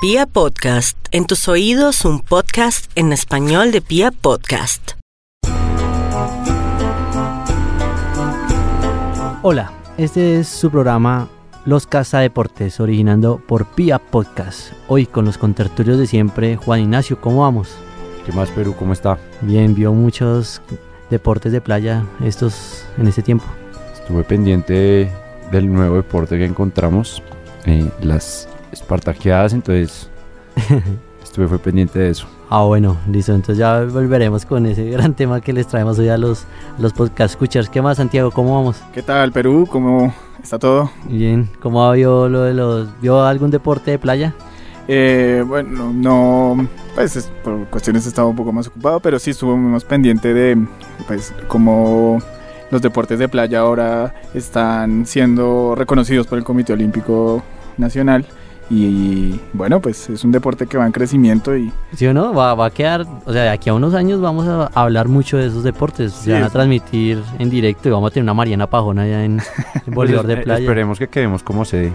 Pia Podcast, en tus oídos un podcast en español de Pia Podcast. Hola, este es su programa Los Casa Deportes, originando por Pia Podcast. Hoy con los contertulios de siempre, Juan Ignacio, ¿cómo vamos? ¿Qué más Perú? ¿Cómo está? Bien, vio muchos deportes de playa estos en este tiempo. Estuve pendiente del nuevo deporte que encontramos, eh, las espartaqueadas, entonces estuve fue pendiente de eso. Ah, bueno, listo. Entonces ya volveremos con ese gran tema que les traemos hoy a los, los podcast escuchars. ¿Qué más, Santiago? ¿Cómo vamos? ¿Qué tal, Perú? ¿Cómo está todo? Bien. ¿Cómo vio lo de los... ¿Vio algún deporte de playa? Eh, bueno, no, pues es- por cuestiones estaba un poco más ocupado, pero sí estuvo más pendiente de, pues, cómo los deportes de playa ahora están siendo reconocidos por el Comité Olímpico Nacional. Y, bueno, pues es un deporte que va en crecimiento y ¿Sí o no? Va, va a quedar... O sea, de aquí a unos años vamos a hablar mucho de esos deportes. Se van a transmitir en directo y vamos a tener una Mariana Pajona allá en, en Bolívar de Pues, eh, Playa. Esperemos que quedemos como sede.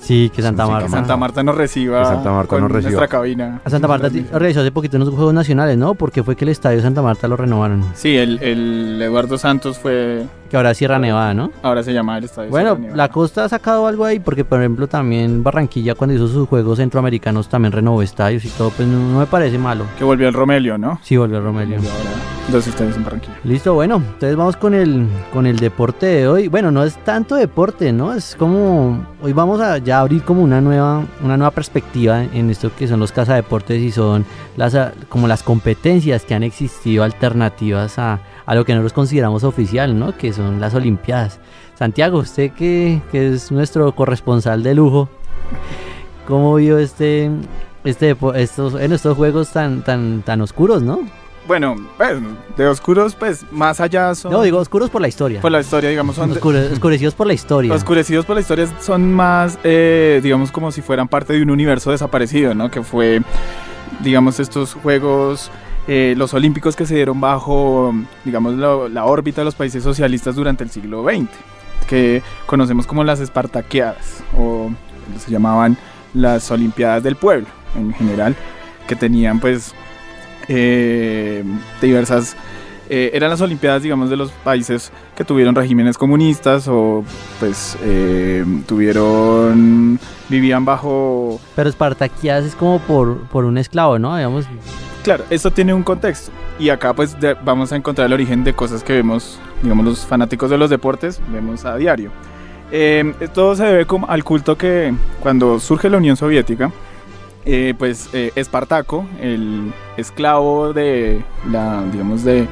Sí, que Santa Sí, que Marta. que Santa Marta nos reciba Que Santa Marta con nos reciba. nuestra cabina. A Santa Marta organizó hace poquito unos Juegos Nacionales, ¿no? Porque fue que el Estadio Santa Marta lo renovaron. Sí, el, el Eduardo Santos fue, Que ahora es Sierra Nevada, ¿no? ahora se llama el Estadio Bueno, Sierra Nevada. la costa ha sacado algo ahí, porque por ejemplo también Barranquilla cuando hizo sus Juegos Centroamericanos también renovó estadios y todo, pues no, no me parece malo. Que volvió el Romelio, ¿no? Sí, volvió Romelio. Y ahora dos estadios en Barranquilla. Listo, bueno, entonces vamos con el, con el deporte de hoy. Bueno, no es tanto deporte, ¿no? Es como, hoy vamos a ya abrir como una nueva, una nueva perspectiva en esto que son los cazadeportes y son las, como las competencias que han existido alternativas a, a lo que nosotros consideramos oficial, ¿no? Que son las Olimpiadas. Santiago, usted que, que es nuestro corresponsal de lujo, ¿cómo vio este, este, estos, en estos juegos tan, tan, tan oscuros, ¿no? Bueno, pues, de oscuros, pues más allá son. No, digo oscuros por la historia. Por la historia, digamos, son. Oscure- oscurecidos por la historia. oscurecidos por la historia son más, eh, digamos, como si fueran parte de un universo desaparecido, ¿no? Que fue, digamos, estos juegos. Eh, los olímpicos que se dieron bajo, digamos, la órbita de los países socialistas durante el siglo XX, que conocemos como las Espartaqueadas, o se llamaban las Olimpiadas del Pueblo en general, que tenían pues eh, diversas eh, eran las olimpiadas digamos de los países que tuvieron regímenes comunistas o pues eh, tuvieron vivían bajo Pero Espartaquías es como por, por un esclavo, ¿no? Digamos, claro esto tiene un contexto. Y acá pues de- vamos a encontrar el origen de cosas que vemos digamos los fanáticos de los deportes vemos a diario. Eh, todo se debe como al culto que cuando surge la Unión Soviética eh, pues eh, Espartaco, el esclavo de la, digamos, de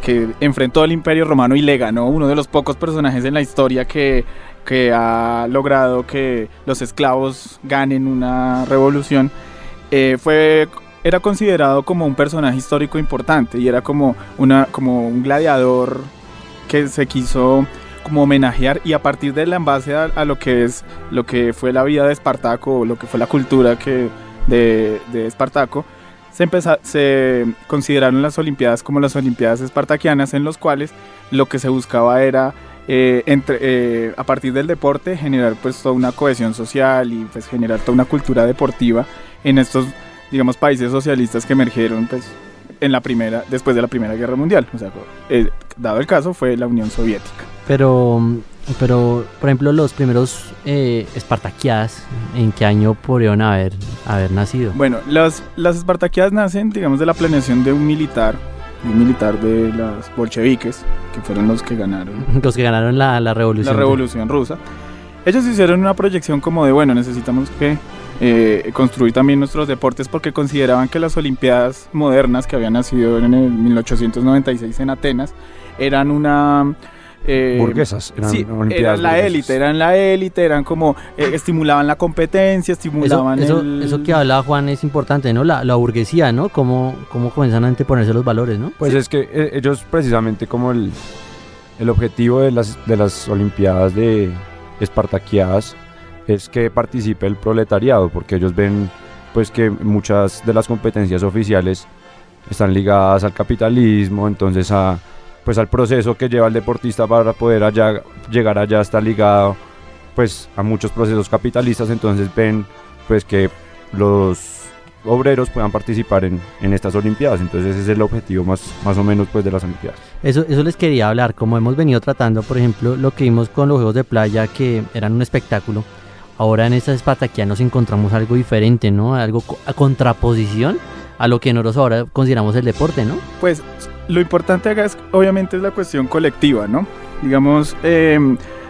que enfrentó al Imperio Romano y le ganó, uno de los pocos personajes en la historia que, que ha logrado que los esclavos ganen una revolución, eh, fue era considerado como un personaje histórico importante y era como una como un gladiador que se quiso como homenajear y a partir de la en base a, a lo que es lo que fue la vida de Espartaco lo que fue la cultura que de, de Espartaco se, empeza- se consideraron las Olimpiadas como las Olimpiadas espartaquianas en los cuales lo que se buscaba era eh, entre, eh, a partir del deporte generar pues toda una cohesión social y pues generar toda una cultura deportiva en estos digamos países socialistas que emergieron pues en la primera después de la primera guerra mundial o sea eh, dado el caso fue la Unión Soviética pero, pero, por ejemplo, los primeros eh, Espartaquías, ¿en qué año podrían haber, haber nacido? Bueno, las, las Espartaquíadas nacen, digamos, de la planeación de un militar, un militar de las bolcheviques, que fueron los que ganaron Los que ganaron la, la revolución. la revolución rusa. Ellos hicieron una proyección como de, bueno, necesitamos que eh, construir también nuestros deportes porque consideraban que las Olimpiadas modernas que habían nacido en el 1896 en Atenas eran una... eh, Burguesas. Eran sí, olimpiadas eran la burguesas. élite, eran la élite, eran como, eh, estimulaban la competencia, estimulaban eso, el... eso que habla Juan es importante, ¿no? La, la burguesía, ¿no? Cómo, cómo comienzan a anteponerse los valores, ¿no? Pues es que eh, ellos precisamente como el, el objetivo de las, de las Olimpiadas de Espartaqueadas es que participe el proletariado, porque ellos ven pues que muchas de las competencias oficiales están ligadas al capitalismo, entonces a pues al proceso que lleva el deportista para poder allá, llegar allá está ligado pues a muchos procesos capitalistas, entonces ven pues que los obreros puedan participar en, en, estas Olimpiadas. Entonces ese es el objetivo más, más o menos pues de las Olimpiadas. Eso, eso les quería hablar, como hemos venido tratando, por ejemplo, lo que vimos con los Juegos de Playa, que eran un espectáculo. Ahora en esta Espartaquía nos encontramos algo diferente, ¿no? Algo a contraposición a lo que nosotros ahora consideramos el deporte, ¿no? Pues lo importante acá es, obviamente, es la cuestión colectiva, ¿no? Digamos, eh,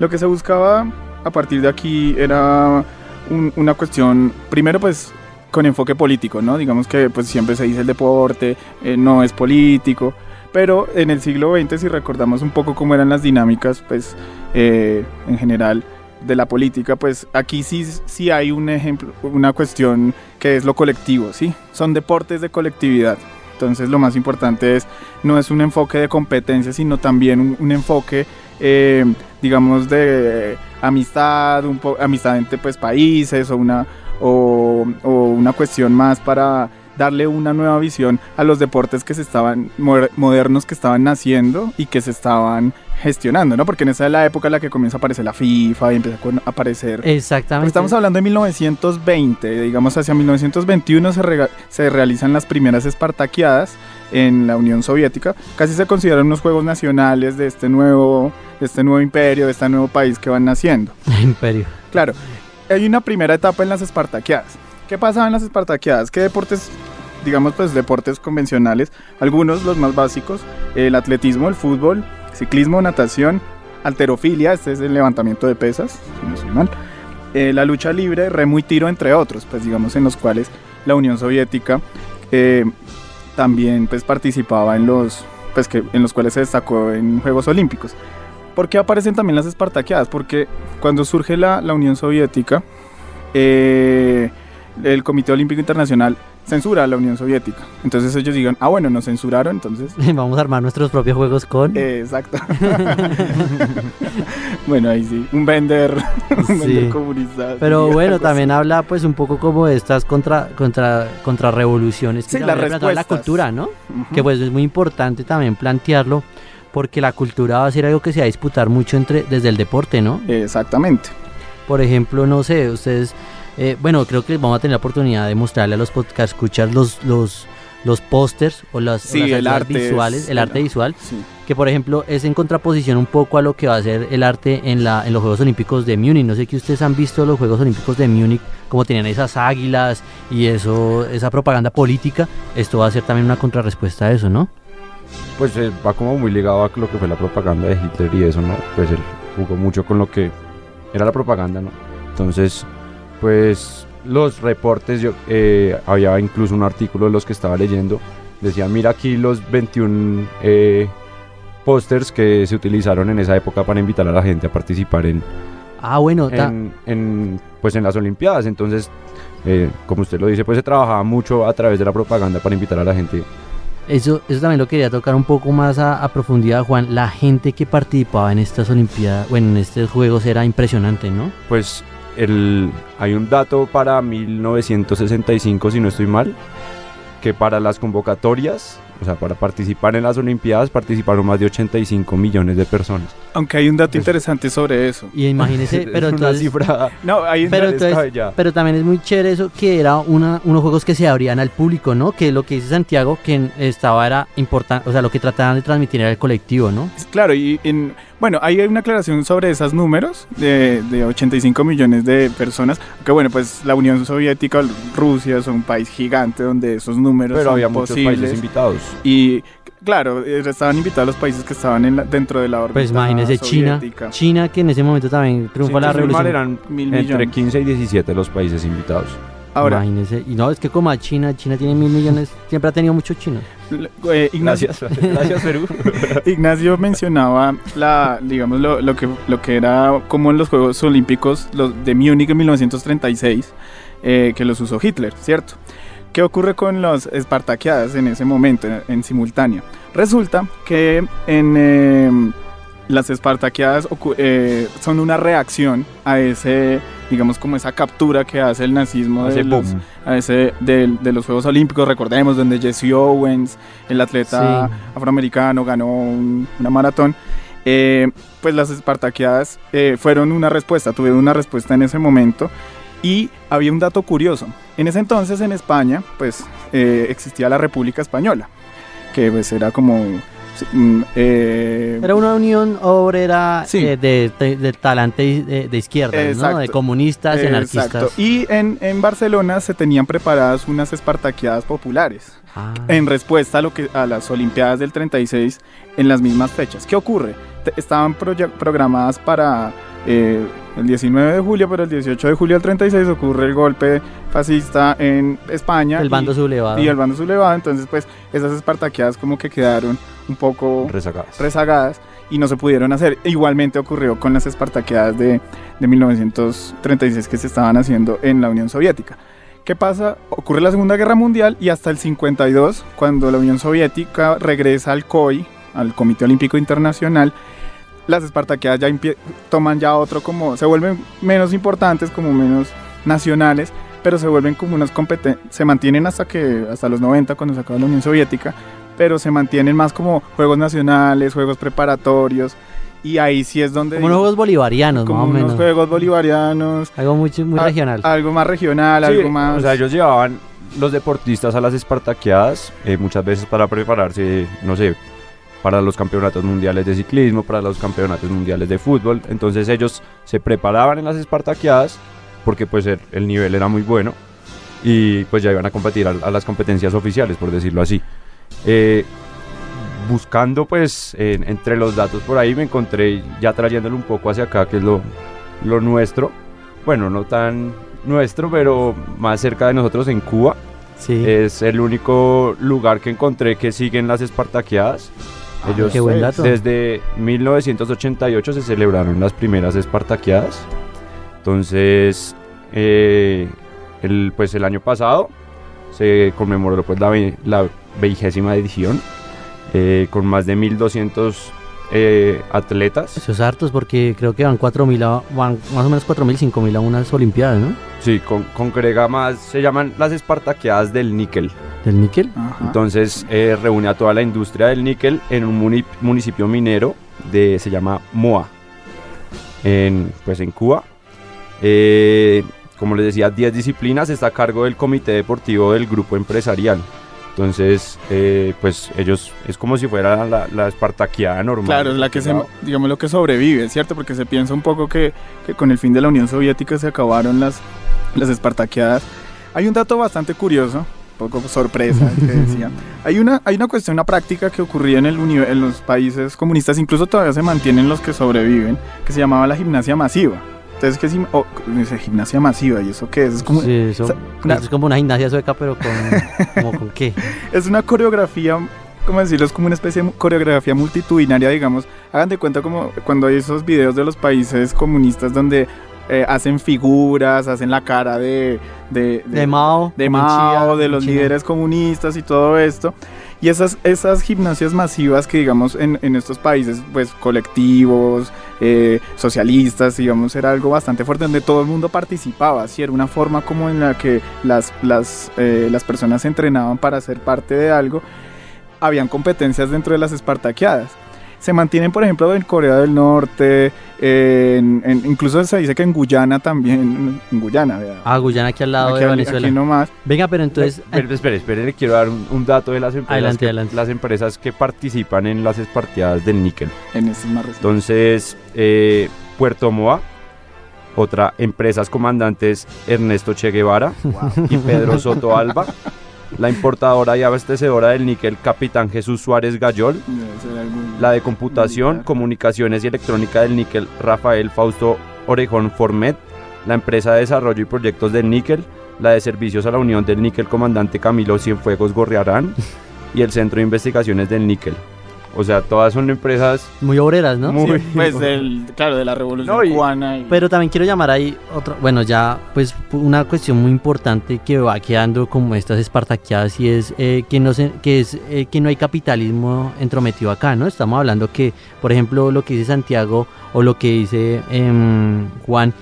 lo que se buscaba a partir de aquí era un, una cuestión, primero pues con enfoque político, ¿no? Digamos que pues siempre se dice el deporte, eh, no es político, pero en el siglo XX si recordamos un poco cómo eran las dinámicas, pues eh, en general de la política, pues aquí sí, sí hay un ejemplo, una cuestión que es lo colectivo, ¿sí? Son deportes de colectividad. Entonces lo más importante es, no es un enfoque de competencia, sino también un, enfoque, eh, digamos, de amistad, un amistad entre pues, países o una, o una cuestión más para darle una nueva visión a los deportes que se estaban modernos que estaban naciendo y que se estaban gestionando, ¿no? Porque en esa es la época en la que comienza a aparecer la FIFA y empieza a aparecer. Exactamente. estamos hablando de 1920, digamos hacia 1921 se, re se realizan las primeras espartaqueadas en la Unión Soviética. Casi se consideran unos juegos nacionales de este nuevo, de este nuevo imperio, de este nuevo país que van naciendo. imperio. Claro. Hay una primera etapa en las espartaqueadas. ¿Qué pasaba en las espartaqueadas? ¿Qué deportes digamos pues deportes convencionales, algunos los más básicos, el atletismo, el fútbol, ciclismo, natación, alterofilia, este es el levantamiento de pesas, si no soy mal, eh, la lucha libre, remo y tiro, entre otros, pues digamos en los cuales la Unión Soviética eh, también pues participaba en los, pues que en los cuales se destacó en Juegos Olímpicos. ¿Por qué aparecen también las espartaqueadas? Porque cuando surge la, la Unión Soviética, eh, el Comité Olímpico Internacional censura a la Unión Soviética. Entonces ellos digan, ah, bueno, nos censuraron, entonces... Vamos a armar nuestros propios juegos con... Eh, exacto. bueno, ahí sí, un vender, un Sí. vender comunista. Pero bueno, también así. habla pues un poco como de estas contra, contra, contra revoluciones Sí, la respuestas. cultura, ¿no? Que pues es muy importante también plantearlo porque la cultura va a ser algo que se va a disputar mucho entre desde el deporte, ¿no? Exactamente. Por ejemplo, no sé, ustedes, eh, bueno, creo que vamos a tener la oportunidad de mostrarle a los podcast escuchar los los los pósters o las, o Sí, las el arte es- visuales, el arte visual, Sí. que por ejemplo es en contraposición un poco a lo que va a ser el arte en la en los Juegos Olímpicos de Múnich. No sé que ustedes han visto los Juegos Olímpicos de Múnich, como tenían esas águilas y eso, esa propaganda política. Esto va a ser también una contrarrespuesta a eso, ¿no? Pues eh, va como muy ligado a lo que fue la propaganda de Hitler y eso, ¿no? Pues él jugó mucho con lo que era la propaganda, ¿no? Entonces, pues los reportes, yo eh, había incluso un artículo de los que estaba leyendo, decía, mira aquí los 21 eh, pósters que se utilizaron en esa época para invitar a la gente a participar en, Ah, bueno, en, en, pues en las Olimpiadas. Entonces, eh, como usted lo dice, pues se trabajaba mucho a través de la propaganda para invitar a la gente. Eso, eso también lo quería tocar un poco más a, a profundidad, Juan. La gente que participaba en estas Olimpiadas, bueno, en estos Juegos era impresionante, ¿no? Pues el, hay un dato para 1965, si no estoy mal, que para las convocatorias, o sea, para participar en las Olimpiadas, participaron más de 85 millones de personas. Aunque hay un dato Pues- interesante sobre eso. Y imagínese, pero es una entonces, cifra No, hay Pero entonces- pero también es muy chévere eso que era una, unos juegos que se abrían al público, ¿no? Que lo que dice Santiago, que estaba era importante, o sea, lo que trataban de transmitir era el colectivo, ¿no? Claro, y en, bueno, ahí hay una aclaración sobre esos números de, de 85 millones de personas. Que bueno, pues la Unión Soviética, Rusia es un país gigante donde esos números Pero son había muchos posibles. países invitados. Y claro, eh, estaban invitados los países que estaban en la- dentro de la órbita Pues imagínese China, soviética. China que en ese momento también triunfó Si la revolución. eran Mil entre millones. 15 y 17 los países invitados. Ahora, Imagínese. Y no, es que como a China, China tiene mil millones, siempre ha tenido muchos chinos. eh, Ignacio, Gracias, Perú. Ignacio mencionaba la, digamos, lo, lo que, lo que era como en los Juegos Olímpicos los de Múnich en 1936, eh, que los usó Hitler, ¿cierto? ¿Qué ocurre con las Espartaqueadas en ese momento, en, en simultáneo? Resulta que en eh, las Espartaqueadas eh, son una reacción a ese, digamos, como esa captura que hace el nazismo de los, a ese de, de los Juegos Olímpicos, recordemos, donde Jesse Owens, el atleta Sí. afroamericano, ganó un- una maratón. Eh, pues las Espartaqueadas eh, fueron una respuesta, tuvieron una respuesta en ese momento Y había un dato curioso. En ese entonces en España, pues eh, existía la República Española, que pues era como... mm, eh, Era una unión obrera Sí. eh, de, de- de talante de, de izquierda, ¿no? Exacto. De comunistas y anarquistas. Exacto. Y en, en Barcelona se tenían preparadas unas espartaqueadas populares Ah. en respuesta a lo que a las Olimpiadas del 36 en las mismas fechas. ¿Qué ocurre? Estaban programadas para eh, el 19 de julio, pero el 18 de julio del 36 ocurre el golpe fascista en España. el bando y, sublevado. y el bando sublevado, entonces pues esas espartaqueadas como que quedaron un poco rezagadas. rezagadas y no se pudieron hacer. Igualmente ocurrió con las espartaqueadas de, de 1936 que se estaban haciendo en la Unión Soviética. ¿Qué pasa? Ocurre la Segunda Guerra Mundial y hasta el 52, cuando la Unión Soviética regresa al COI, al Comité Olímpico Internacional, las espartaqueadas ya toman ya otro como, se vuelven menos importantes, como menos nacionales, pero se vuelven como unas competencias, se mantienen hasta que, hasta los 90, cuando se acaba la Unión Soviética, pero se mantienen más como juegos nacionales, juegos preparatorios, y ahí sí es donde... Como unos juegos bolivarianos, como más o unos menos. juegos bolivarianos, Algo muy, muy a- regional. algo más regional, Sí, algo más... O sea, ellos llevaban los deportistas a las espartaqueadas, eh, muchas veces para prepararse, no sé, para los campeonatos mundiales de ciclismo, para los campeonatos mundiales de fútbol. Entonces ellos se preparaban en las espartaqueadas porque pues el, el nivel era muy bueno y pues ya iban a competir a, a las competencias oficiales, por decirlo así. Eh, buscando pues en- entre los datos por ahí me encontré ya trayéndolo un poco hacia acá, que es lo, lo nuestro. Bueno, no tan nuestro, pero más cerca de nosotros en Cuba. sí. Es el único lugar que encontré que siguen las espartaqueadas. Ellos Ah, qué buen dato. desde 1988 se celebraron las primeras espartaqueadas. Entonces, eh, el, pues el año pasado se conmemoró pues la, ve- la vigésima edición eh, con más de 1200 eh, atletas. Eso es hartos porque creo que van 4.000, a- van más o menos 4.000, 5.000 a unas olimpiadas, ¿no? Sí, con, congrega más, se llaman las espartaqueadas del níquel. Del níquel. Ajá. Entonces eh, reúne a toda la industria del níquel en un muni- municipio minero de se llama Moa, en, pues en Cuba. Eh, como les decía, 10 disciplinas está a cargo del comité deportivo del grupo empresarial. Entonces, eh, pues ellos es como si fuera la, la espartaqueada normal. Claro, es la que se, digamos, lo que sobrevive, ¿cierto? Porque se piensa un poco que, que con el fin de la Unión Soviética se acabaron las, las espartaqueadas. Hay un dato bastante curioso, un poco sorpresa, que decía. Hay una, hay una cuestión, una práctica que ocurría en, el en los países comunistas, incluso todavía se mantienen los que sobreviven, que se llamaba la gimnasia masiva. Entonces, ¿qué es oh, dice gimnasia masiva? ¿Y eso qué es? Es como, Sí, eso- o sea, una- es como una gimnasia sueca, pero con, como con qué. es una coreografía, ¿cómo decirlo? Es como una especie de coreografía multitudinaria, digamos. Hagan de cuenta como cuando hay esos videos de los países comunistas donde eh, hacen figuras, hacen la cara de... De, De Mao. de como Mao, de los líderes comunistas y todo esto. Y esas, esas gimnasias masivas que digamos en, en estos países, pues colectivos, eh, socialistas, digamos, era algo bastante fuerte donde todo el mundo participaba, ¿sí? Era una forma como en la que las, las, eh, las personas se entrenaban para ser parte de algo. Habían competencias dentro de las espartaqueadas. Se mantienen, por ejemplo, en Corea del Norte, en- en- incluso se dice que en Guyana también, en Guyana, vea. Ah, Guyana aquí al lado Aquí de Venezuela. aquí nomás. Venga, pero entonces... Espere, espere, espere, le quiero dar un, un dato de las empresas, Adelante, que, adelante. las empresas que participan en las espartaqueadas del níquel. En más recientes. Entonces, eh, Puerto Moa, otra, empresas comandantes Ernesto Che Guevara y Pedro Soto Alba, la importadora y abastecedora del níquel Capitán Jesús Suárez algún- la de computación, comunicaciones y electrónica del níquel Rafael Fausto Orejón Formet, la empresa de desarrollo y proyectos del níquel, la de servicios a la Unión del Níquel Comandante Camilo Cienfuegos Gorriarán. Y el Centro de Investigaciones del Níquel. O sea, todas son empresas Muy obreras, ¿no? muy... Pues del, claro, de la revolución No, y- cubana. y- Pero también quiero llamar ahí otra, bueno, ya pues una cuestión muy importante que va quedando como estas espartaqueadas y es eh, que no se- que es eh, que no hay capitalismo entrometido acá, ¿no? Estamos hablando que, por ejemplo, lo que dice Santiago o lo que dice em, Juan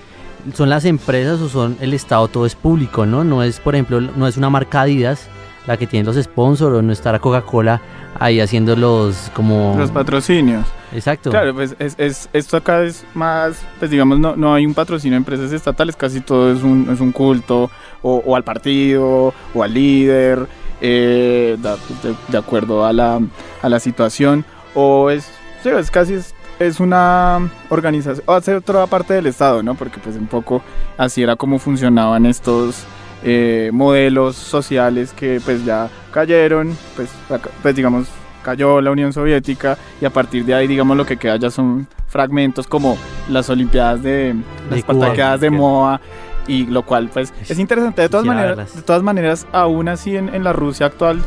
son las empresas o son el Estado, todo es público, ¿no? No es, por ejemplo, no es una marca Adidas la que tiene los sponsors o no estará Coca-Cola ahí haciendo los como los patrocinios. exacto. Claro, pues es, es- esto acá es más, pues digamos, no, no hay un patrocinio de empresas estatales, casi todo es un, es un culto o, o al partido o al líder, eh, de, de acuerdo a la, a la situación, o es, sí, es casi es, es una organización, o hace otra parte del Estado, ¿no? Porque pues un poco así era como funcionaban estos eh, modelos sociales que pues ya cayeron, pues, pues digamos cayó la Unión Soviética y a partir de ahí digamos lo que queda ya son fragmentos como las Olimpiadas de las. Espartaqueadas de Moa y lo cual pues es interesante de todas maneras de todas maneras aún así en, en la Rusia actual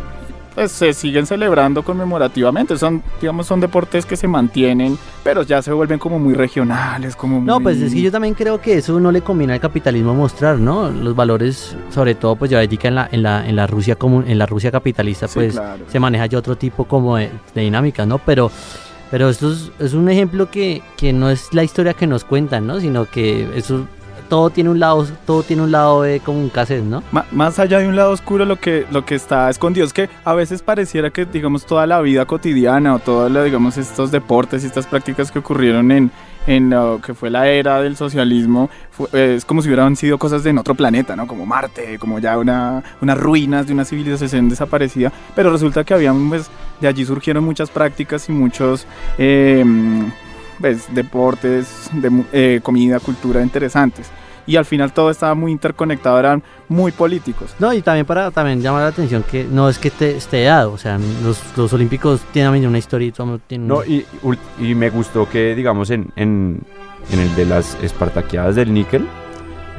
pues se siguen celebrando conmemorativamente son digamos son deportes que se mantienen pero ya se vuelven como muy regionales como No, muy- pues es que yo también creo que eso no le combina al capitalismo mostrar, ¿no? Los valores, sobre todo, pues ya en la, en la, en la Rusia como en la Rusia capitalista, Sí, pues claro. se maneja ya otro tipo como de, de dinámicas, ¿no? Pero, pero esto es, es un ejemplo que, que no es la historia que nos cuentan, ¿no? Sino que eso todo tiene un lado, todo tiene un lado de como un cassette, ¿no? Ma- más allá de un lado oscuro, lo que, lo que está escondido es que a veces pareciera que, digamos, toda la vida cotidiana o todos, digamos, estos deportes y estas prácticas que ocurrieron en, en lo que fue la era del socialismo, fue- es como si hubieran sido cosas de en otro planeta, ¿no? Como Marte, como ya una, unas ruinas de una civilización desaparecida, pero resulta que habían, pues, de allí surgieron muchas prácticas y muchos... eh, pues, deportes, de, eh, comida, cultura interesantes. Y al final todo estaba muy interconectado, eran muy políticos. No, y también para también llamar la atención que no es que te, esté dado, o sea, los, los olímpicos tienen una historia y todo tienen... No, y, y me gustó que, digamos, en, en, en el de las Espartaqueadas del níquel,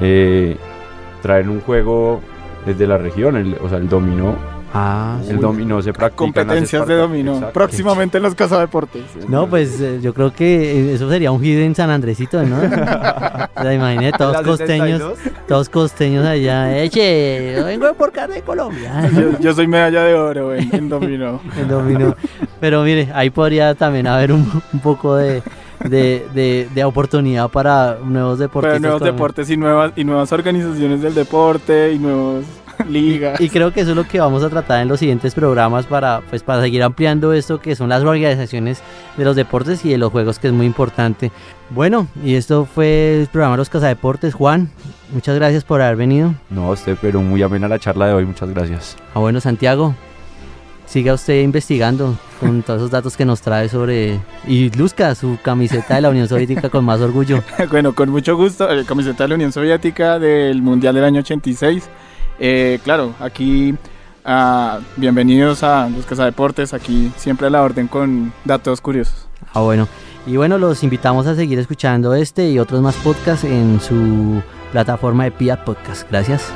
eh, traen un juego desde la región, el- o sea, el dominó. Ah, El dominó se practica. en las Competencias de dominó. Exacto. Próximamente en los cazadeportes. No, pues eh, yo creo que eso sería un hit en San Andresito, ¿no? o sea, imagínate, todos costeños, 72. todos costeños allá. Eche, yo vengo por carne de Colombia. Yo, yo soy medalla de oro en, en dominó. El dominó. Pero mire, ahí podría también haber un, un poco de, de, de- de oportunidad para nuevos deportes. Para nuevos deportes y nuevas, y nuevas organizaciones del deporte y nuevas ligas. Y creo que eso es lo que vamos a tratar en los siguientes programas para, pues, para seguir ampliando esto que son las organizaciones de los deportes y de los juegos, que es muy importante. Bueno, y esto fue el programa Los Cazadeportes. Juan, muchas gracias por haber venido. No, usted, pero muy amena la charla de hoy, muchas gracias. Ah, bueno, Santiago, siga usted investigando con todos esos datos que nos trae sobre... Y luzca su camiseta de la Unión Soviética con más orgullo. Bueno, con mucho gusto. eh, camiseta de la Unión Soviética del Mundial del año 86. Eh, claro, aquí ah, bienvenidos a los cazadeportes. Aquí siempre a la orden con datos curiosos. Ah, bueno. Y bueno, los invitamos a seguir escuchando este y otros más podcasts en su plataforma de Pia Podcast. Gracias.